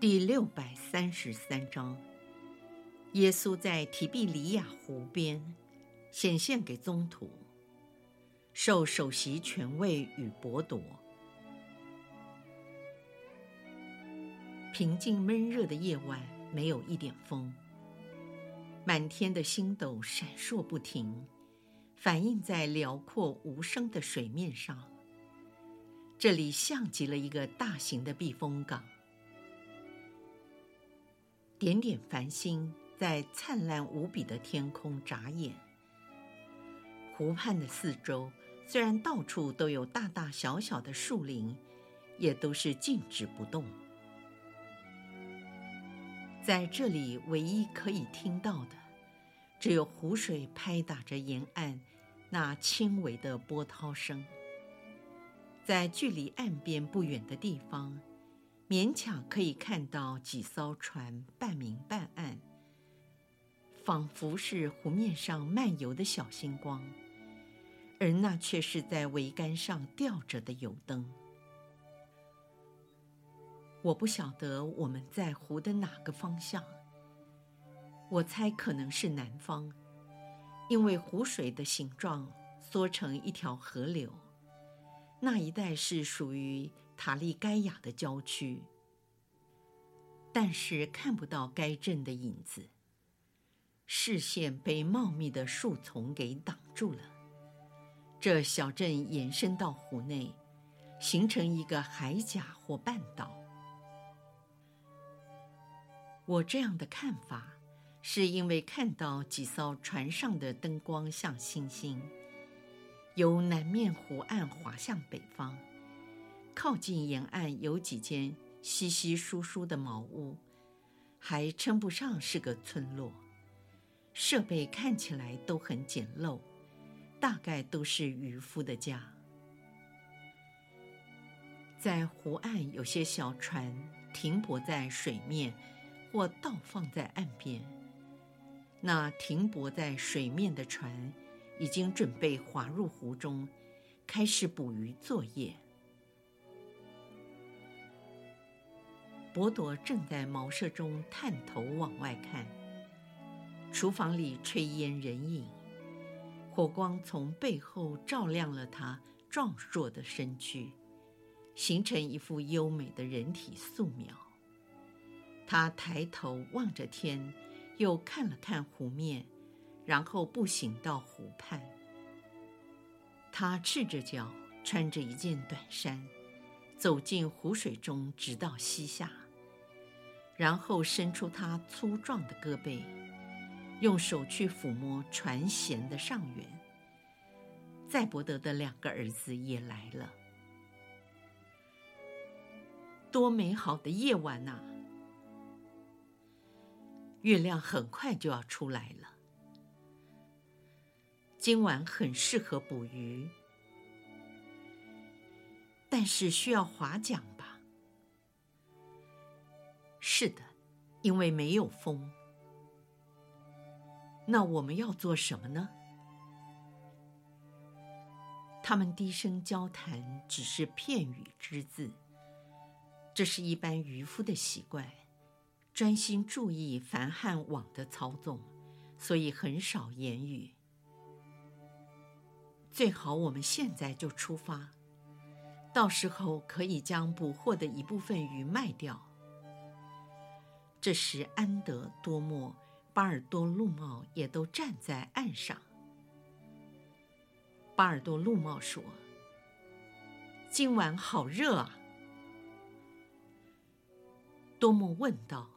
第六百三十三章，耶稣在提比里亚湖边显现给宗徒，受首席权位与剥夺。平静闷热的夜晚，没有一点风，满天的星斗闪烁不停，反映在辽阔无声的水面上。这里像极了一个大型的避风港。点点繁星在灿烂无比的天空眨眼。湖畔的四周虽然到处都有大大小小的树林，也都是静止不动。在这里，唯一可以听到的，只有湖水拍打着沿岸那轻微的波涛声。在距离岸边不远的地方，勉强可以看到几艘船半明半暗，仿佛是湖面上漫游的小星光，而那却是在桅杆上吊着的油灯。我不晓得我们在湖的哪个方向，我猜可能是南方，因为湖水的形状缩成一条河流，那一带是属于塔利盖亚的郊区，但是看不到该镇的影子，视线被茂密的树丛给挡住了。这小镇延伸到湖内，形成一个海岬或半岛。我这样的看法，是因为看到几艘船上的灯光像星星，由南面湖岸滑向北方。靠近沿岸有几间稀稀疏疏的茅屋，还称不上是个村落。设备看起来都很简陋，大概都是渔夫的家。在湖岸有些小船停泊在水面，或倒放在岸边。那停泊在水面的船已经准备划入湖中，开始捕鱼作业。伯铎正在茅舍中探头往外看，厨房里炊烟人影，火光从背后照亮了他壮硕的身躯，形成一幅优美的人体素描。他抬头望着天，又看了看湖面，然后步行到湖畔。他赤着脚，穿着一件短衫，走进湖水中，直到膝下。然后伸出他粗壮的胳膊，用手去抚摸船舷的上缘。赛伯德的两个儿子也来了。多美好的夜晚呐！月亮很快就要出来了。今晚很适合捕鱼，但是需要划桨。是的，因为没有风。那我们要做什么呢？他们低声交谈，只是片语之字。这是一般渔夫的习惯，专心注意帆汉网的操纵，所以很少言语。最好我们现在就出发，到时候可以将捕获的一部分鱼卖掉。这时，安德、多莫、巴尔多路茂也都站在岸上。巴尔多路茂说：“今晚好热啊。”多莫问道：“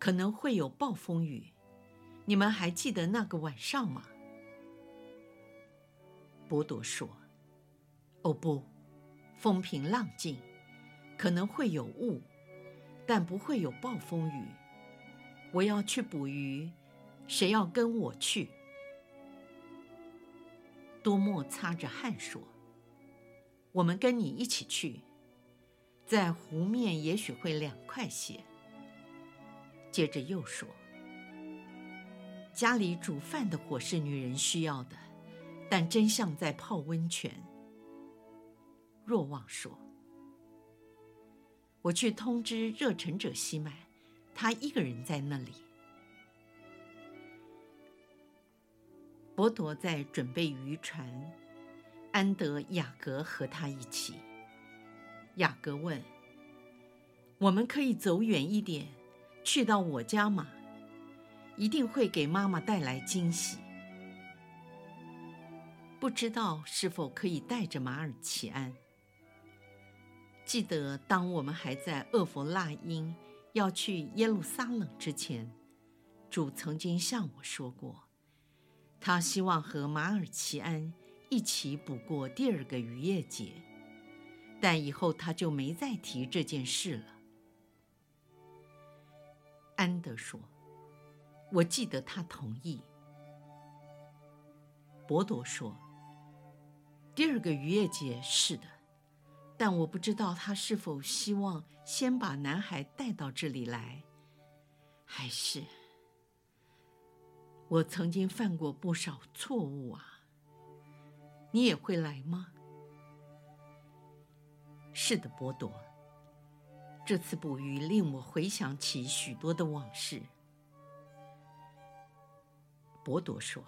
可能会有暴风雨，你们还记得那个晚上吗？”伯铎说：“哦不，风平浪静，可能会有雾。”但不会有暴风雨。我要去捕鱼，谁要跟我去？”多莫擦着汗说：“我们跟你一起去，在湖面也许会凉快些。”接着又说：“家里煮饭的火是女人需要的，但真像在泡温泉。”若望说：“我去通知热忱者西满，他一个人在那里。”伯铎在准备渔船，安德雅格和他一起。雅格问：“我们可以走远一点？”去到我家吗？一定会给妈妈带来惊喜。不知道是否可以带着马尔奇安？记得当我们还在厄弗那因要去耶路撒冷之前，主曾经向我说过，他希望和马尔奇安一起补过第二个逾越节，但以后他就没再提这件事了。安德说：“我记得他同意。”伯铎说：“第二个逾越节是的，但我不知道他是否希望先把男孩带到这里来，还是……我曾经犯过不少错误啊。你也会来吗？”“是的，博多。”这次捕鱼令我回想起许多的往事。博多说：“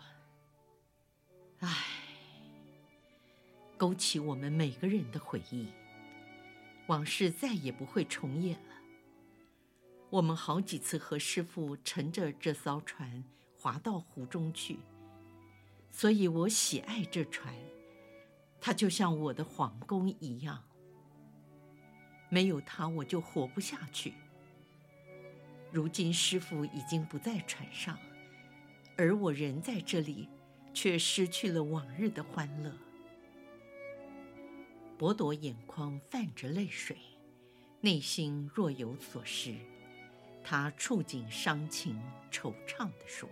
唉，勾起我们每个人的回忆，往事再也不会重演了。我们好几次和师父乘着这艘船划到湖中去，所以我喜爱这船，它就像我的皇宫一样。”没有他，我就活不下去。如今师父已经不在船上，而我人在这里，却失去了往日的欢乐。伯铎眼眶泛着泪水，内心若有所失。他触景伤情，惆怅地说：“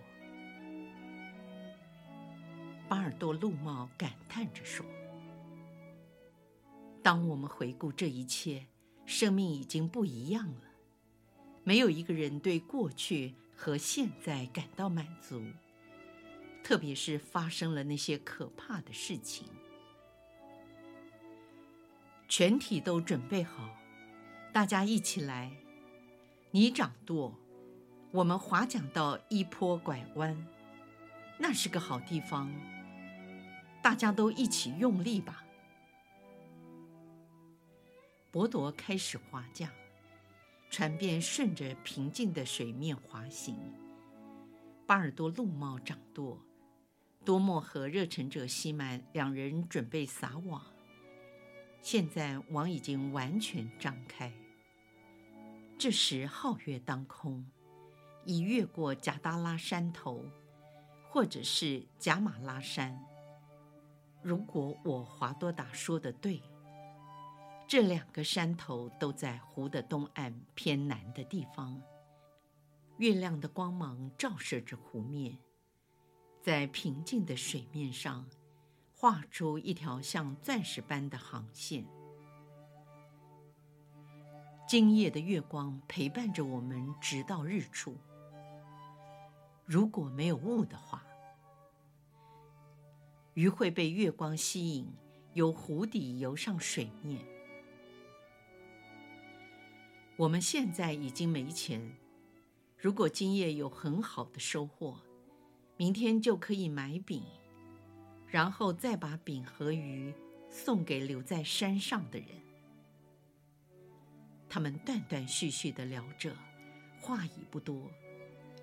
巴尔多路茂感叹着说，当我们回顾这一切。”生命已经不一样了，没有一个人对过去和现在感到满足，特别是发生了那些可怕的事情。全体都准备好，大家一起来。你掌舵，我们划桨到一坡拐弯，那是个好地方。大家都一起用力吧。博多开始划桨，船便顺着平静的水面滑行。巴尔多禄茂掌舵，多默和热忱者西满两人准备撒网。现在网已经完全张开。这时皓月当空，已越过贾达拉山头，或者是贾马拉山。如果我华多达说的对。这两个山头都在湖的东岸偏南的地方。月亮的光芒照射着湖面，在平静的水面上画出一条像钻石般的航线。今夜的月光陪伴着我们直到日出。如果没有雾的话，鱼会被月光吸引，由湖底游上水面。我们现在已经没钱，如果今夜有很好的收获，明天就可以买饼，然后再把饼和鱼送给留在山上的人。他们断断续续地聊着，话已不多，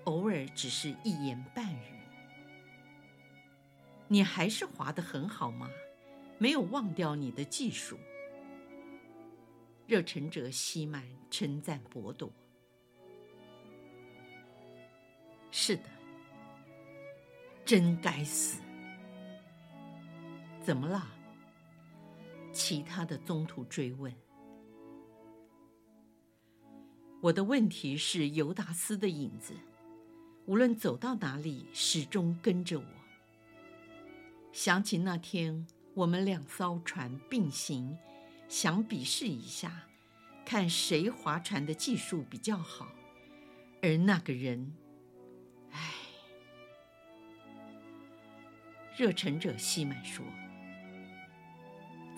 偶尔只是一言半语。你还是划得很好吗？没有忘掉你的技术。热忱者西满称赞博多：“是的，真该死！怎么了？”其他的宗徒追问。我的问题是犹达斯的影子，无论走到哪里，始终跟着我。想起那天我们两艘船并行，想比试一下，看谁划船的技术比较好，而那个人，唉，热忱者西满说，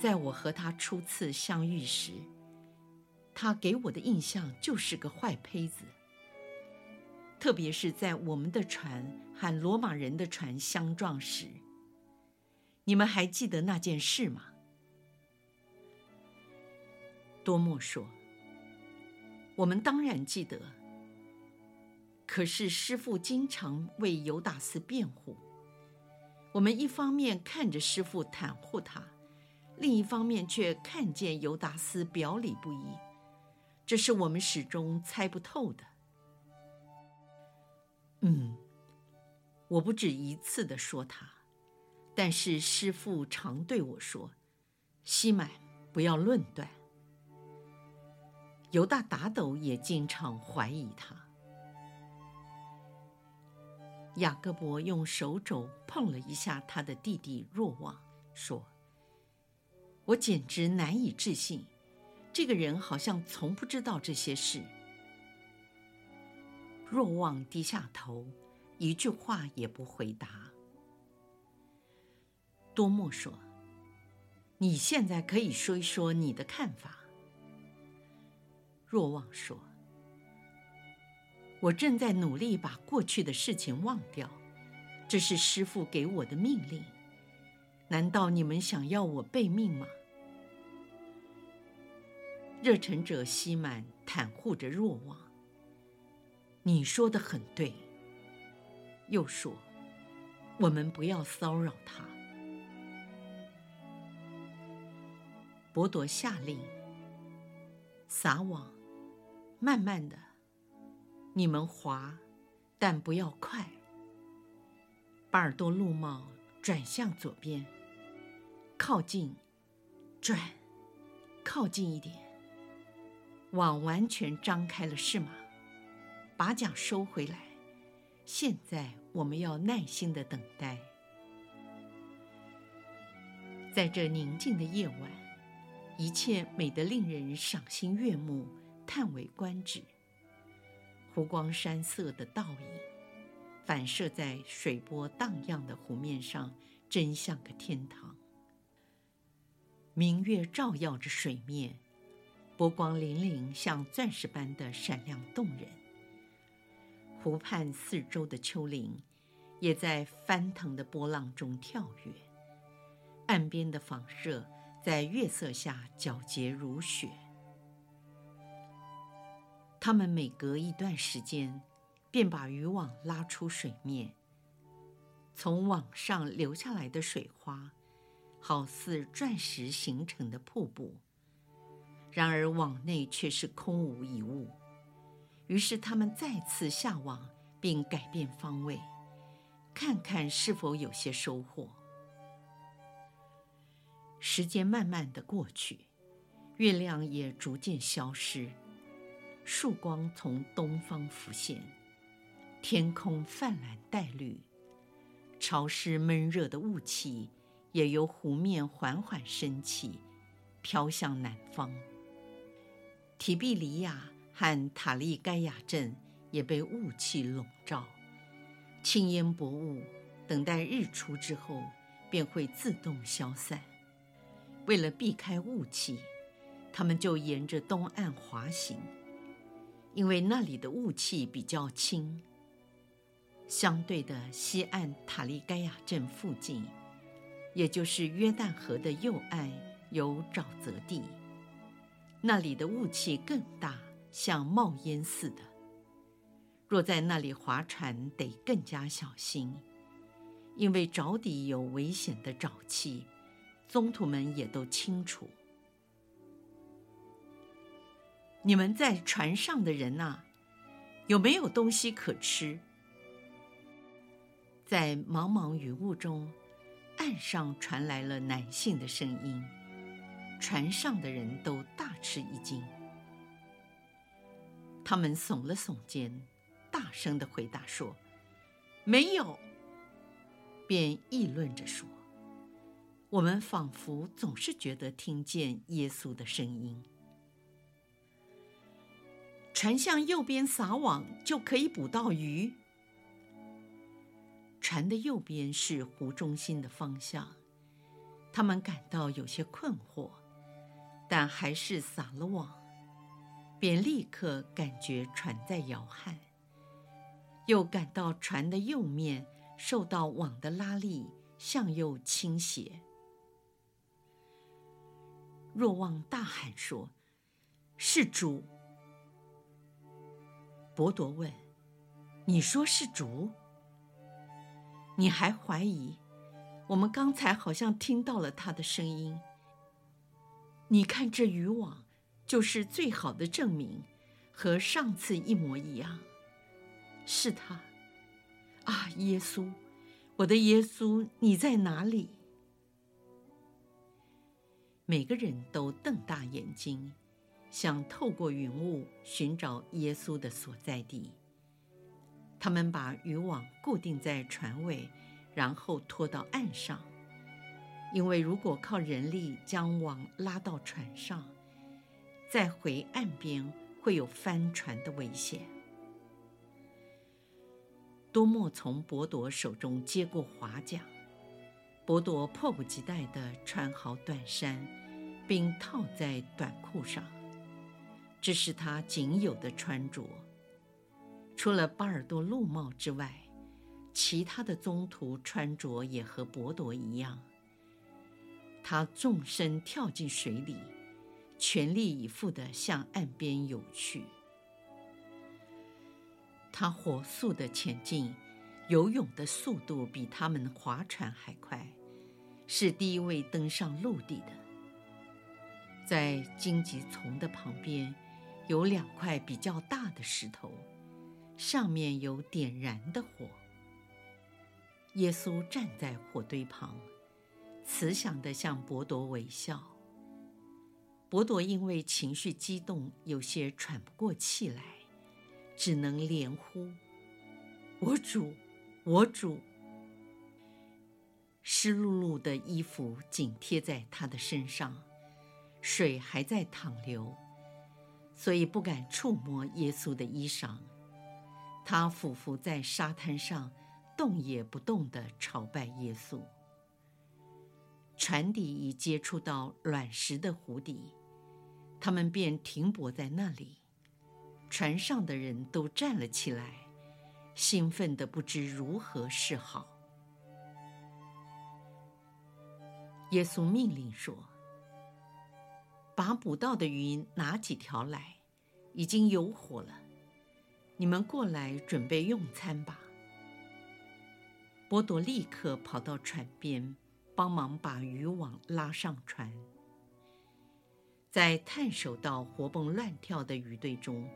在我和他初次相遇时。他给我的印象就是个坏胚子，特别是在我们的船和罗马人的船相撞时。你们还记得那件事吗？多莫说：“我们当然记得。可是师傅经常为犹达斯辩护，我们一方面看着师傅袒护他，另一方面却看见犹达斯表里不一。”这是我们始终猜不透的。嗯，我不止一次地说他，但是师父常对我说：“西满，不要论断。”犹大达斗也经常怀疑他。雅各伯用手肘碰了一下他的弟弟若望，说：“我简直难以置信。”这个人好像从不知道这些事。若望低下头，一句话也不回答。多默说：“你现在可以说一说你的看法。”若望说：“我正在努力把过去的事情忘掉，这是师父给我的命令。难道你们想要我背命吗？”热忱者西满袒护着若望。你说的很对。又说，我们不要骚扰他。伯铎下令撒网，慢慢的，你们划，但不要快。巴尔多禄茂转向左边，靠近，转，靠近一点。网完全张开了，是吗？把桨收回来。现在我们要耐心地等待。在这宁静的夜晚，一切美得令人赏心悦目、叹为观止。湖光山色的倒影，反射在水波荡漾的湖面上，真像个天堂。明月照耀着水面。波光粼粼，像钻石般的闪亮动人。湖畔四周的丘陵，也在翻腾的波浪中跳跃。岸边的房舍在月色下皎洁如雪。他们每隔一段时间，便把渔网拉出水面。从网上流下来的水花，好似钻石形成的瀑布。然而网内却是空无一物，于是他们再次下网，并改变方位，看看是否有些收获。时间慢慢的过去，月亮也逐渐消失，曙光从东方浮现，天空泛蓝带绿，潮湿闷热的雾气也由湖面缓缓升起，飘向南方。提比里亚和塔利盖亚镇也被雾气笼罩，轻烟薄雾，等待日出之后便会自动消散。为了避开雾气，他们就沿着东岸滑行，因为那里的雾气比较轻。相对的西岸塔利盖亚镇附近，也就是约旦河的右岸，有沼泽地。那里的雾气更大，像冒烟似的。若在那里划船，得更加小心，因为沼底有危险的沼气，宗徒们也都清楚。你们在船上的人呐，有没有东西可吃？在茫茫雨雾中，岸上传来了男性的声音。船上的人都大吃一惊。他们耸了耸肩，大声的回答说：“没有。”便议论着说：“我们仿佛总是觉得听见耶稣的声音。船向右边撒网，就可以捕到鱼。”船的右边是湖中心的方向，他们感到有些困惑，但还是撒了网，便立刻感觉船在摇撼，又感到船的右面受到网的拉力向右倾斜。若望大喊说：“是主！”伯铎问：“你说是主？”你还怀疑？我们刚才好像听到了他的声音。你看这渔网，就是最好的证明，和上次一模一样。是他。啊，耶稣，我的耶稣，你在哪里？每个人都瞪大眼睛，想透过云雾寻找耶稣的所在地。他们把渔网固定在船尾，然后拖到岸上。因为如果靠人力将网拉到船上，再回岸边会有翻船的危险。多莫从伯铎手中接过划桨，伯铎迫不及待地穿好短衫，并套在短裤上，这是他仅有的穿着。除了巴尔多陆帽之外，其他的宗徒穿着也和伯铎一样。他纵身跳进水里，全力以赴地向岸边游去。他火速地前进，游泳的速度比他们划船还快，是第一位登上陆地的。在荆棘丛的旁边，有两块比较大的石头。上面有点燃的火。耶稣站在火堆旁，慈祥地向伯多微笑。伯多因为情绪激动，有些喘不过气来，只能连呼：“我主，我主！”湿漉漉的衣服紧贴在他的身上，水还在淌流，所以不敢触摸耶稣的衣裳。他俯伏在沙滩上，动也不动地朝拜耶稣。船底已接触到卵石的湖底，他们便停泊在那里。船上的人都站了起来，兴奋的不知如何是好。耶稣命令说：“把捕到的鱼拿几条来，已经有火了。”你们过来准备用餐吧。伯多立刻跑到船边，帮忙把渔网拉上船。在探手到活蹦乱跳的鱼堆中，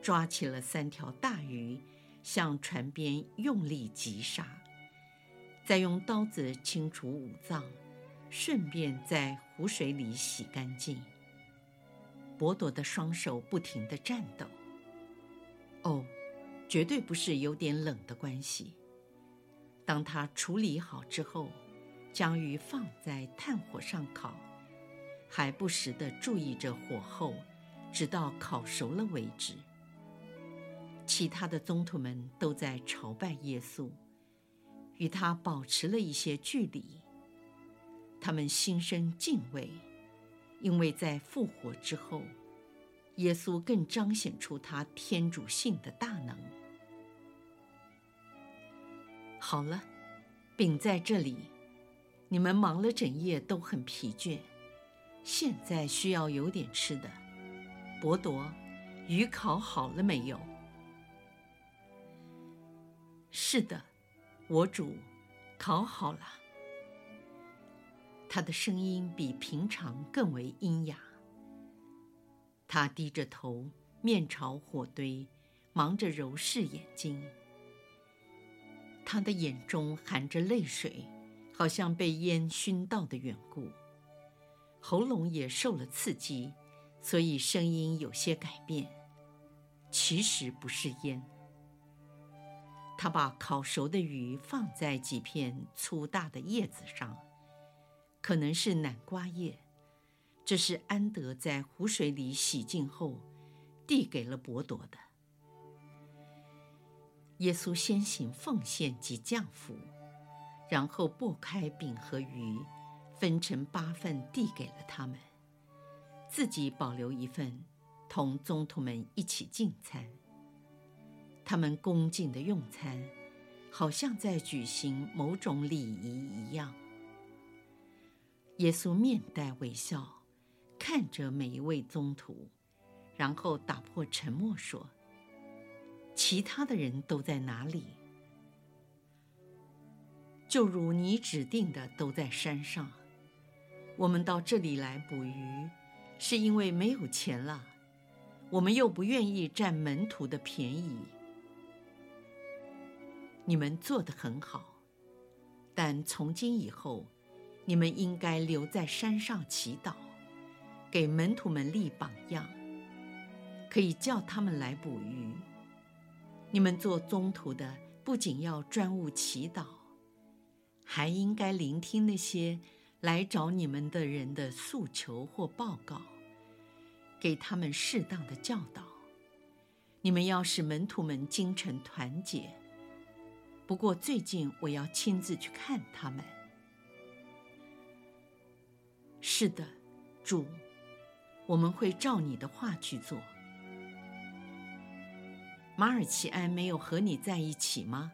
抓起了三条大鱼，向船边用力急杀，再用刀子清除五脏，顺便在湖水里洗干净。伯铎的双手不停地颤抖。哦，绝对不是有点冷的关系。当他处理好之后，将鱼放在炭火上烤，还不时地注意着火候，直到烤熟了为止。其他的宗徒们都在朝拜耶稣，与他保持了一些距离。他们心生敬畏，因为在复活之后。耶稣更彰显出他天主性的大能。好了，饼在这里，你们忙了整夜都很疲倦，现在需要有点吃的。伯铎，鱼烤好了没有？是的，我主，烤好了。他的声音比平常更为阴哑。他低着头，面朝火堆，忙着揉拭眼睛。他的眼中含着泪水，好像被烟熏到的缘故。喉咙也受了刺激，所以声音有些改变。其实不是烟。他把烤熟的鱼放在几片粗大的叶子上，可能是南瓜叶。这是安德在湖水里洗净后递给了伯多的。耶稣先行奉献及降福，然后剥开饼和鱼，分成八份递给了他们，自己保留一份，同宗徒们一起进餐。他们恭敬的用餐，好像在举行某种礼仪一样。耶稣面带微笑。看着每一位宗徒，然后打破沉默说：“其他的人都在哪里？就如你指定的，都在山上。我们到这里来捕鱼，是因为没有钱了。我们又不愿意占门徒的便宜。你们做得很好，但从今以后，你们应该留在山上祈祷。”给门徒们立榜样，可以叫他们来捕鱼。你们做宗徒的，不仅要专务祈祷，还应该聆听那些来找你们的人的诉求或报告，给他们适当的教导。你们要使门徒们精诚团结。不过最近我要亲自去看他们。是的，主。我们会照你的话去做。马尔奇安没有和你在一起吗？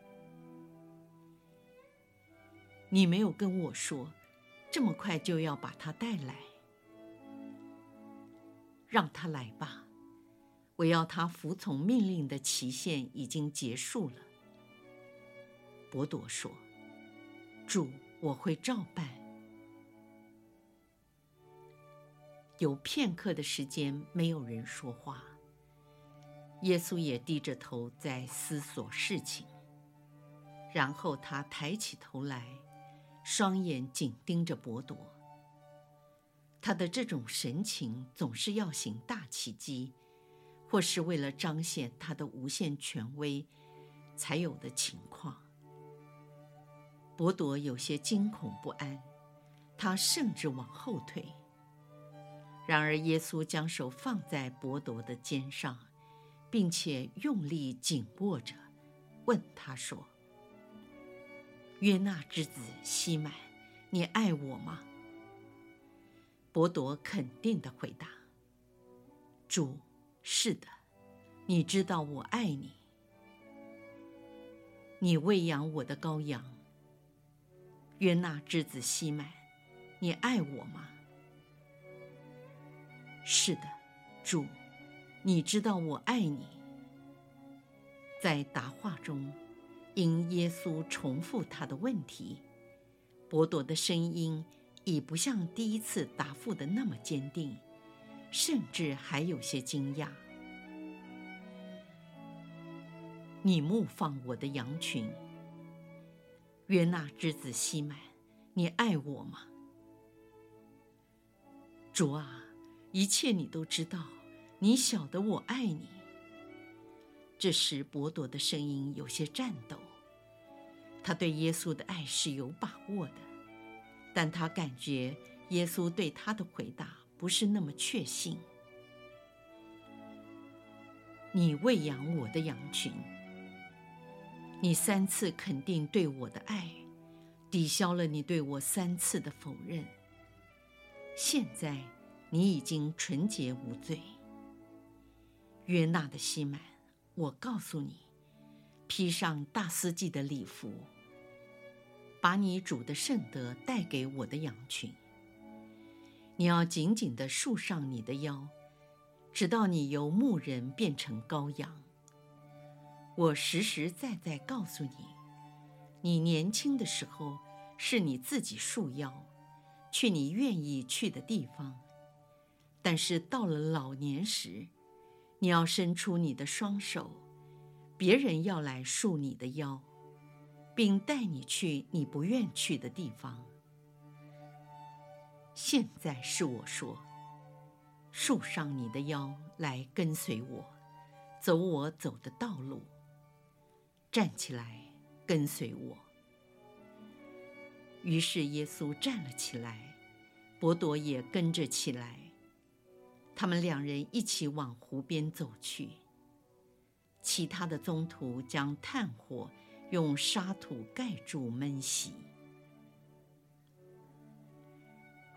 你没有跟我说，这么快就要把他带来。让他来吧，我要他服从命令的期限已经结束了。伯多说：“主，我会照办。”有片刻的时间，没有人说话。耶稣也低着头在思索事情。然后他抬起头来，双眼紧盯着伯多。他的这种神情总是要行大奇迹，或是为了彰显他的无限权威才有的情况。伯多有些惊恐不安，他甚至往后退。然而，耶稣将手放在伯多的肩上，并且用力紧握着，问他说：“约纳之子西满，你爱我吗？”伯多肯定地回答：“主，是的，你知道我爱你。你喂养我的羔羊。约纳之子西满，你爱我吗？”是的，主，你知道我爱你。在答话中，因耶稣重复他的问题，伯多的声音已不像第一次答复的那么坚定，甚至还有些惊讶。你牧放我的羊群，约纳之子西满，你爱我吗？主啊！一切你都知道，你晓得我爱你。这时，伯多的声音有些颤抖。他对耶稣的爱是有把握的，但他感觉耶稣对他的回答不是那么确信。你喂养我的羊群，你三次肯定对我的爱，抵消了你对我三次的否认。现在。你已经纯洁无罪，约纳的西满，我告诉你，披上大司祭的礼服，把你主的圣德带给我的羊群。你要紧紧地束上你的腰，直到你由牧人变成羔羊。我实实在在告诉你，你年轻的时候是你自己束腰，去你愿意去的地方。但是到了老年时，你要伸出你的双手，别人要来束你的腰，并带你去你不愿去的地方。现在是我说，束上你的腰来跟随我，走我走的道路。站起来，跟随我。”于是耶稣站了起来，伯多也跟着起来。他们两人一起往湖边走去。其他的宗徒将炭火用沙土盖住闷熄。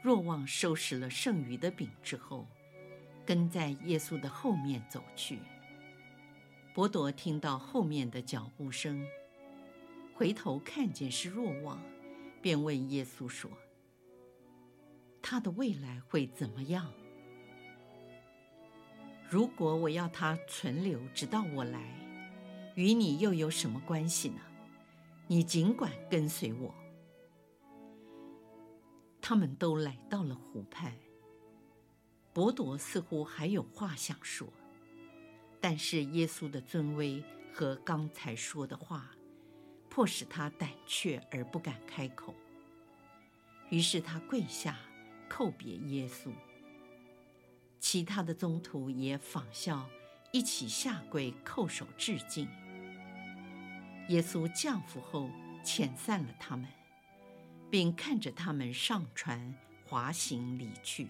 若望收拾了剩余的饼之后，跟在耶稣的后面走去。伯多听到后面的脚步声，回头看见是若望，便问耶稣说：“他的未来会怎么样？”如果我要他存留直到我来，与你又有什么关系呢？你尽管跟随我。他们都来到了湖畔。伯多似乎还有话想说，但是耶稣的尊威和刚才说的话，迫使他胆怯而不敢开口。于是他跪下，叩别耶稣。其他的宗徒也仿效，一起下跪叩首致敬。耶稣降服后，遣散了他们，并看着他们上船，滑行离去。